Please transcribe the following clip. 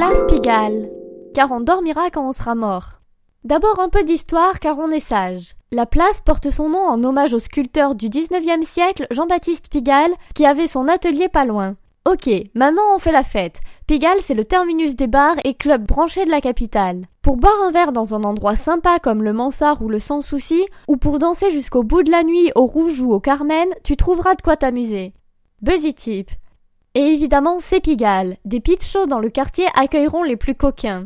Place Pigalle. Car on dormira quand on sera mort. D'abord un peu d'histoire car on est sage. La place porte son nom en hommage au sculpteur du 19e siècle Jean-Baptiste Pigalle qui avait son atelier pas loin. Ok, maintenant on fait la fête. Pigalle c'est le terminus des bars et clubs branchés de la capitale. Pour boire un verre dans un endroit sympa comme le Mansart ou le Sans Souci, ou pour danser jusqu'au bout de la nuit au Rouge ou au Carmen, tu trouveras de quoi t'amuser. Buzzy Tip. Et évidemment c'est Pigalle. Des pipes chauds dans le quartier accueilleront les plus coquins.